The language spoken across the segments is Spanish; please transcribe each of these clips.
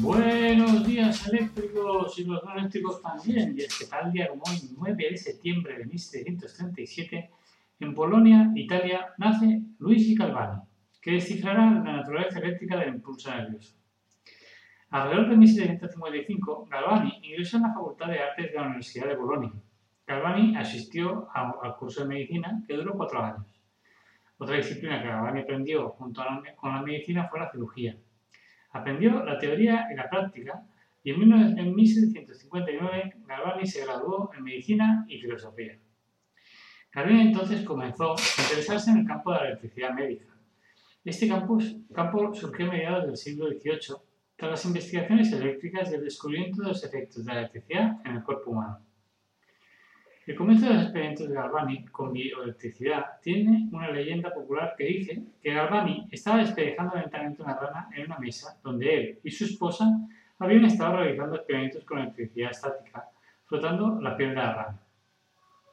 Buenos días eléctricos y los no eléctricos también. Y es que tal día como hoy, 9 de septiembre de 1737, en Polonia, Italia, nace Luigi Galvani, que descifrará la naturaleza eléctrica del impulso nervioso. Alrededor de 1755, Galvani ingresó en la Facultad de Artes de la Universidad de Bolonia. Galvani asistió al curso de medicina que duró cuatro años. Otra disciplina que Galvani aprendió junto con la medicina fue la cirugía. Aprendió la teoría y la práctica y en 1759 Galvani se graduó en medicina y filosofía. Galvani entonces comenzó a interesarse en el campo de la electricidad médica. Este campo, surgió a mediados del siglo XVIII tras las investigaciones eléctricas y el descubrimiento de los efectos de la electricidad en el cuerpo humano. El comienzo de los experimentos de Galvani con bioelectricidad tiene una leyenda popular que dice que Galvani estaba despedejando lentamente una rana en una mesa donde él y su esposa habían estado realizando experimentos con electricidad estática, frotando la piel de la rana.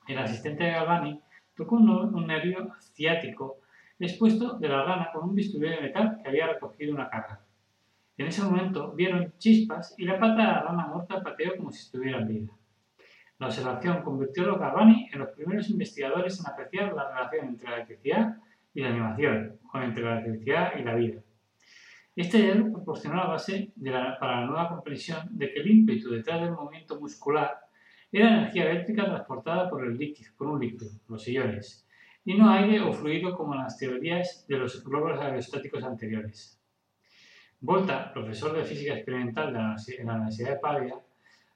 El asistente de Galvani tocó un, nervio ciático expuesto de la rana con un bisturí de metal que había recogido una carga. En ese momento vieron chispas y la pata de la rana muerta pateó como si estuviera en vida. La observación convirtió a los en los primeros investigadores en apreciar la relación entre la electricidad y la animación, o entre la electricidad y la vida. Este hallazgo proporcionó la base para la nueva comprensión de que el ímpetu detrás del movimiento muscular era energía eléctrica transportada por, el líquido, por un líquido, los iones, y no aire o fluido como en las teorías de los globos aerostáticos anteriores. Volta, profesor de física experimental de la, en la Universidad de Pavia,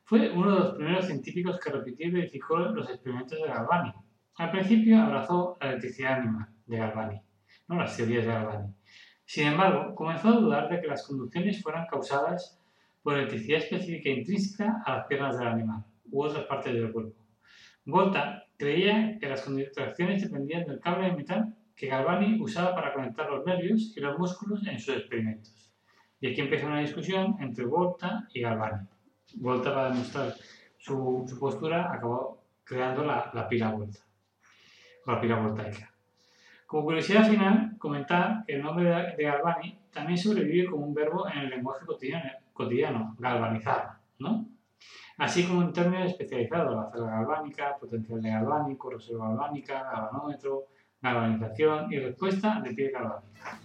fue uno de los primeros científicos que repitió y verificó los experimentos de Galvani. Al principio abrazó la electricidad animal de Galvani, no las teorías de Galvani. Sin embargo, comenzó a dudar de que las conducciones fueran causadas por electricidad específica intrínseca a las piernas del animal u otras partes del cuerpo. Volta creía que las contracciones dependían del cable de metal que Galvani usaba para conectar los nervios y los músculos en sus experimentos. Y aquí empezó una discusión entre Volta y Galvani. Volta para demostrar su, postura acabó creando la, pila vuelta, la pila voltaica. Como curiosidad final, comentar que el nombre de, Galvani también sobrevive como un verbo en el lenguaje cotidiano, cotidiano galvanizar, ¿no? Así como en términos especializados, la celda galvánica, potencial de galvánico, reserva galvánica, galvanómetro, galvanización y respuesta de pie galvánica.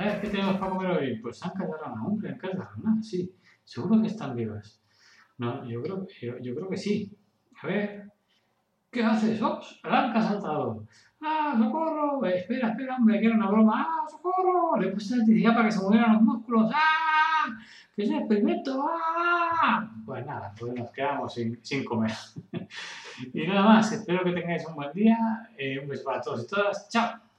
A ver, ¿qué tenemos para comer hoy? Pues han callado la hombre, han callado la sí. Seguro que están vivas. No, yo creo, yo, creo que sí. A ver, ¿qué haces? ¡Ops! ¡La ha saltado! ¡Ah, socorro! Espera, espera, hombre, que era una broma. ¡Ah, socorro! Le puesto electricidad para que se movieran los músculos. ¡Ah! ¡Que es un experimento! ¡Ah! Pues nada, pues nos quedamos sin, sin comer. y nada más, espero que tengáis un buen día. Eh, un beso para todos y todas. ¡Chao!